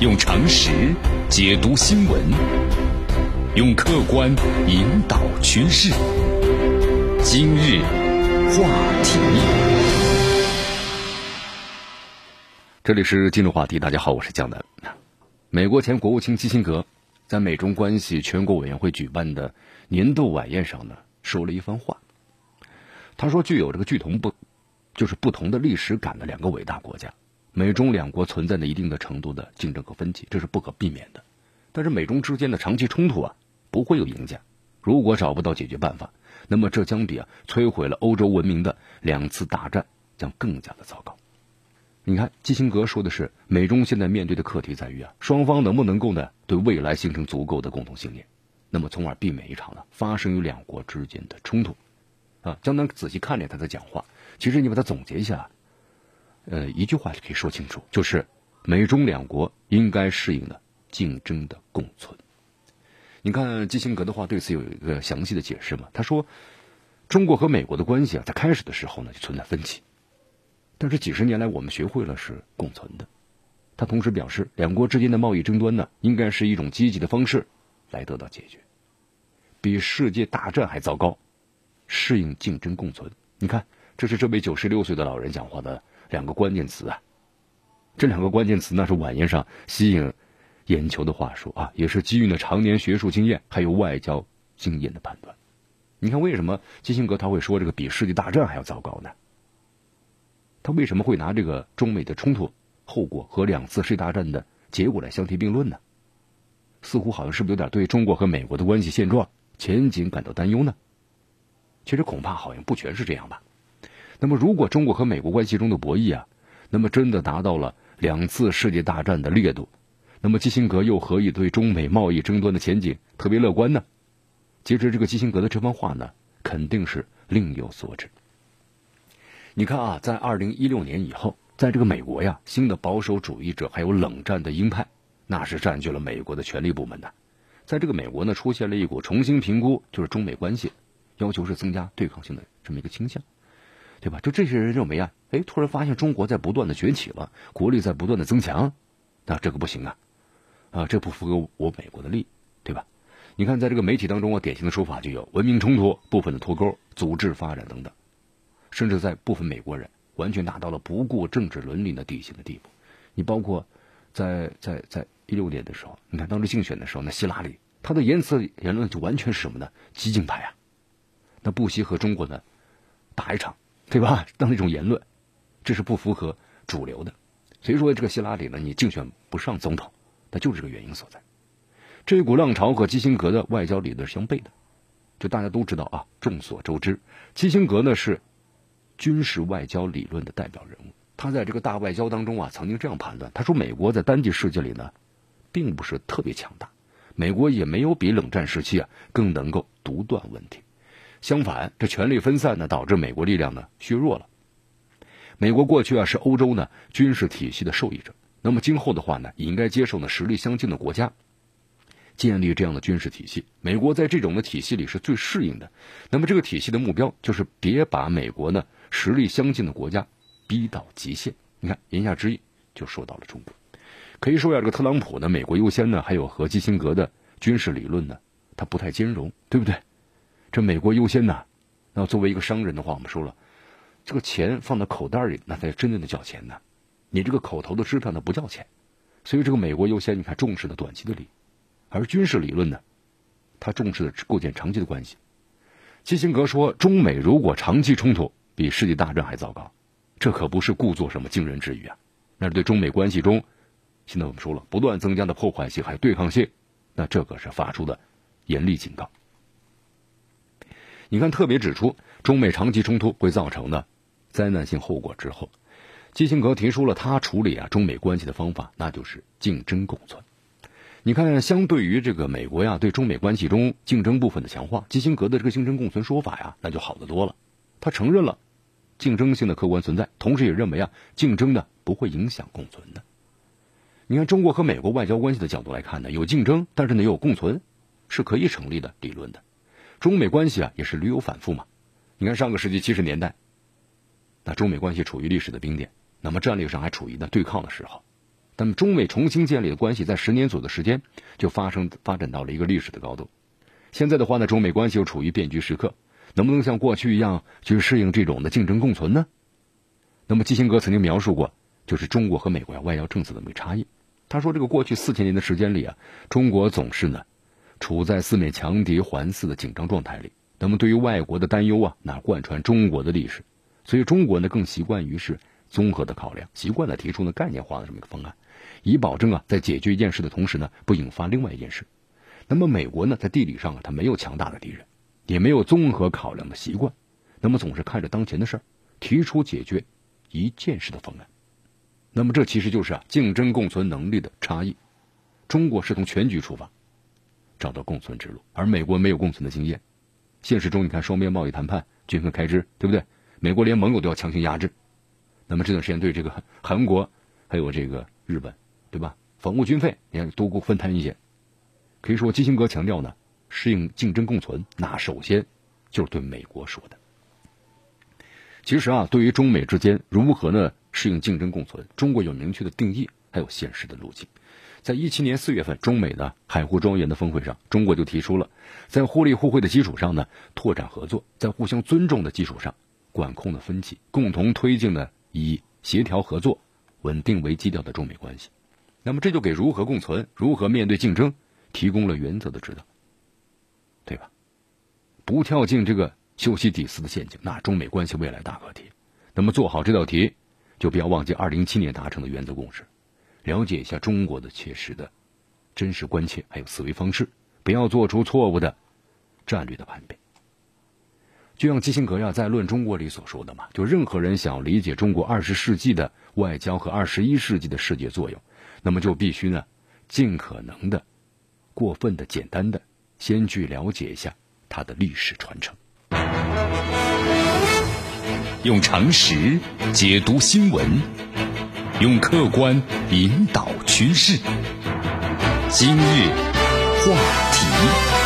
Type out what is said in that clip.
用常识解读新闻，用客观引导趋势。今日话题，这里是今日话题。大家好，我是江南。美国前国务卿基辛格在美中关系全国委员会举办的年度晚宴上呢，说了一番话。他说：“具有这个巨同不，就是不同的历史感的两个伟大国家。”美中两国存在着一定的程度的竞争和分歧，这是不可避免的。但是美中之间的长期冲突啊，不会有赢家。如果找不到解决办法，那么这将比啊摧毁了欧洲文明的两次大战将更加的糟糕。你看，基辛格说的是，美中现在面对的课题在于啊，双方能不能够呢对未来形成足够的共同信念，那么从而避免一场呢发生于两国之间的冲突。啊，江南仔细看了他的讲话，其实你把它总结一下。呃，一句话就可以说清楚，就是美中两国应该适应的竞争的共存。你看基辛格的话对此有一个详细的解释嘛？他说，中国和美国的关系啊，在开始的时候呢就存在分歧，但是几十年来我们学会了是共存的。他同时表示，两国之间的贸易争端呢，应该是一种积极的方式来得到解决，比世界大战还糟糕。适应竞争共存，你看，这是这位九十六岁的老人讲话的。两个关键词啊，这两个关键词那是晚宴上吸引眼球的话术啊，也是基于呢常年学术经验还有外交经验的判断。你看，为什么基辛格他会说这个比世界大战还要糟糕呢？他为什么会拿这个中美的冲突后果和两次世界大战的结果来相提并论呢？似乎好像是不是有点对中国和美国的关系现状前景感到担忧呢？其实恐怕好像不全是这样吧。那么，如果中国和美国关系中的博弈啊，那么真的达到了两次世界大战的烈度，那么基辛格又何以对中美贸易争端的前景特别乐观呢？其实，这个基辛格的这番话呢，肯定是另有所指。你看啊，在二零一六年以后，在这个美国呀，新的保守主义者还有冷战的鹰派，那是占据了美国的权力部门的。在这个美国呢，出现了一股重新评估就是中美关系，要求是增加对抗性的这么一个倾向。对吧？就这些人认为啊，哎，突然发现中国在不断的崛起了，国力在不断的增强，那这个不行啊，啊，这不符合我美国的利益，对吧？你看，在这个媒体当中啊，典型的说法就有文明冲突、部分的脱钩、组织发展等等，甚至在部分美国人完全达到了不顾政治伦理的底线的地步。你包括在在在一六年的时候，你看当时竞选的时候，那希拉里他的言辞言论就完全是什么呢？激进派啊，那不惜和中国呢打一场。对吧？当那种言论，这是不符合主流的。所以说，这个希拉里呢，你竞选不上总统，那就是这个原因所在。这股浪潮和基辛格的外交理论是相悖的。就大家都知道啊，众所周知，基辛格呢是军事外交理论的代表人物。他在这个大外交当中啊，曾经这样判断：他说，美国在单极世界里呢，并不是特别强大，美国也没有比冷战时期啊更能够独断问题。相反，这权力分散呢，导致美国力量呢削弱了。美国过去啊是欧洲呢军事体系的受益者，那么今后的话呢，也应该接受呢实力相近的国家建立这样的军事体系。美国在这种的体系里是最适应的。那么这个体系的目标就是别把美国呢实力相近的国家逼到极限。你看，言下之意就说到了中国。可以说呀，这个特朗普呢美国优先呢，还有和基辛格的军事理论呢，它不太兼容，对不对？这美国优先呢，那作为一个商人的话，我们说了，这个钱放到口袋里，那才真正的叫钱呢。你这个口头的支票，那不叫钱。所以这个美国优先，你看重视的短期的利，而军事理论呢，他重视的构建长期的关系。基辛格说，中美如果长期冲突，比世界大战还糟糕，这可不是故作什么惊人之语啊，那是对中美关系中，现在我们说了不断增加的破坏性还有对抗性，那这个是发出的严厉警告。你看，特别指出中美长期冲突会造成的灾难性后果之后，基辛格提出了他处理啊中美关系的方法，那就是竞争共存。你看，相对于这个美国呀对中美关系中竞争部分的强化，基辛格的这个竞争共存说法呀，那就好得多了。他承认了竞争性的客观存在，同时也认为啊竞争呢不会影响共存的。你看，中国和美国外交关系的角度来看呢，有竞争，但是呢也有共存，是可以成立的理论的。中美关系啊，也是屡有反复嘛。你看上个世纪七十年代，那中美关系处于历史的冰点，那么战略上还处于呢对抗的时候。那么中美重新建立的关系，在十年左右的时间就发生发展到了一个历史的高度。现在的话呢，中美关系又处于变局时刻，能不能像过去一样去适应这种的竞争共存呢？那么基辛格曾经描述过，就是中国和美国呀外交政策的这个差异。他说，这个过去四千年的时间里啊，中国总是呢处在四面强敌环伺的紧张状态里。那么对于外国的担忧啊，那贯穿中国的历史，所以中国呢更习惯于是综合的考量，习惯了提出呢概念化的这么一个方案，以保证啊在解决一件事的同时呢不引发另外一件事。那么美国呢在地理上啊它没有强大的敌人，也没有综合考量的习惯，那么总是看着当前的事儿，提出解决一件事的方案。那么这其实就是啊竞争共存能力的差异。中国是从全局出发，找到共存之路，而美国没有共存的经验。现实中，你看双边贸易谈判、均衡开支，对不对？美国连盟友都要强行压制。那么这段时间对这个 韩国还有这个日本，对吧？防务军费，你看多过分摊一些。可以说，基辛格强调呢，适应竞争共存，那首先就是对美国说的。其实啊，对于中美之间如何呢适应竞争共存，中国有明确的定义，还有现实的路径。在一七年四月份，中美的海湖庄园的峰会上，中国就提出了，在互利互惠的基础上呢，拓展合作；在互相尊重的基础上，管控了分歧，共同推进了以协调合作、稳定为基调的中美关系。那么，这就给如何共存、如何面对竞争提供了原则的指导，对吧？不跳进这个修昔底斯的陷阱，那中美关系未来大课题。那么，做好这道题，就不要忘记二零一七年达成的原则共识。了解一下中国的切实的真实关切，还有思维方式，不要做出错误的战略的判别。就像基辛格呀在《论中国》里所说的嘛，就任何人想理解中国二十世纪的外交和二十一世纪的世界作用，那么就必须呢尽可能的过分的简单的先去了解一下它的历史传承，用常识解读新闻。用客观引导趋势。今日话题。